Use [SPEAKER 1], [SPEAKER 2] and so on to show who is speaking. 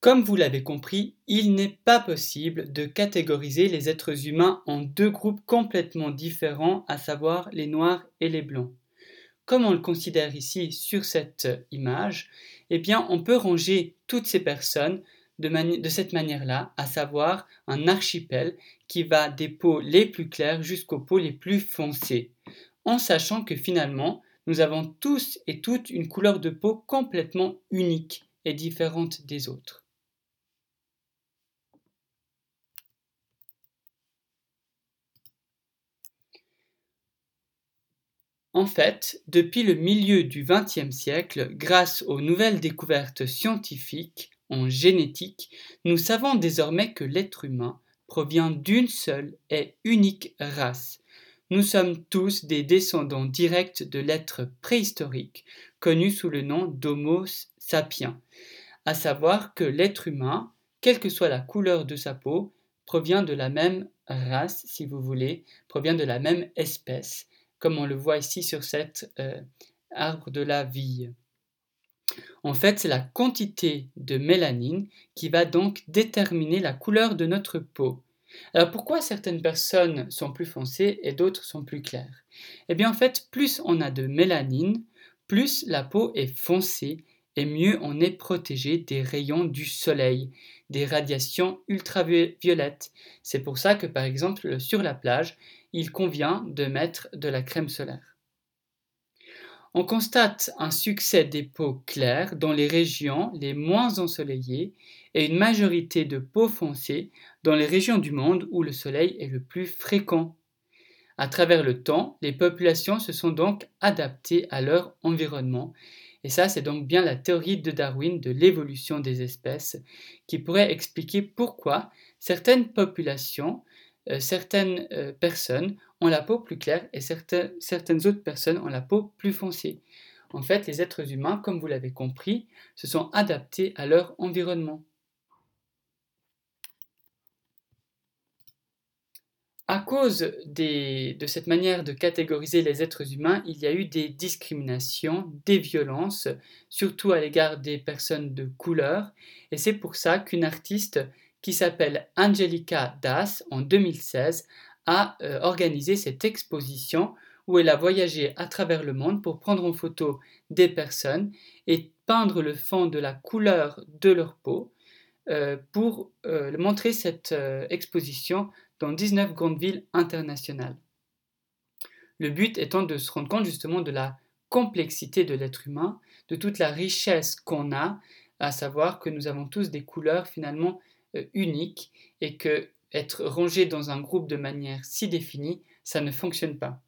[SPEAKER 1] Comme vous l'avez compris, il n'est pas possible de catégoriser les êtres humains en deux groupes complètement différents, à savoir les noirs et les blancs. Comme on le considère ici sur cette image, eh bien on peut ranger toutes ces personnes de, de cette manière-là, à savoir un archipel qui va des peaux les plus claires jusqu'aux peaux les plus foncées, en sachant que finalement nous avons tous et toutes une couleur de peau complètement unique et différente des autres. En fait, depuis le milieu du XXe siècle, grâce aux nouvelles découvertes scientifiques en génétique, nous savons désormais que l'être humain provient d'une seule et unique race. Nous sommes tous des descendants directs de l'être préhistorique, connu sous le nom d'Homo sapiens, à savoir que l'être humain, quelle que soit la couleur de sa peau, provient de la même race, si vous voulez, provient de la même espèce comme on le voit ici sur cet euh, arbre de la vie. En fait, c'est la quantité de mélanine qui va donc déterminer la couleur de notre peau. Alors pourquoi certaines personnes sont plus foncées et d'autres sont plus claires? Eh bien en fait, plus on a de mélanine, plus la peau est foncée et mieux on est protégé des rayons du soleil, des radiations ultraviolettes. C'est pour ça que par exemple sur la plage, il convient de mettre de la crème solaire. On constate un succès des peaux claires dans les régions les moins ensoleillées et une majorité de peaux foncées dans les régions du monde où le soleil est le plus fréquent. À travers le temps, les populations se sont donc adaptées à leur environnement et ça, c'est donc bien la théorie de Darwin de l'évolution des espèces qui pourrait expliquer pourquoi certaines populations, euh, certaines euh, personnes ont la peau plus claire et certaines autres personnes ont la peau plus foncée. En fait, les êtres humains, comme vous l'avez compris, se sont adaptés à leur environnement. À cause de cette manière de catégoriser les êtres humains, il y a eu des discriminations, des violences, surtout à l'égard des personnes de couleur, et c'est pour ça qu'une artiste qui s'appelle Angelica Das, en 2016, a euh, organisé cette exposition où elle a voyagé à travers le monde pour prendre en photo des personnes et peindre le fond de la couleur de leur peau euh, pour euh, montrer cette exposition dans 19 grandes villes internationales. Le but étant de se rendre compte justement de la complexité de l'être humain, de toute la richesse qu'on a, à savoir que nous avons tous des couleurs finalement euh, uniques et que être rangé dans un groupe de manière si définie, ça ne fonctionne pas.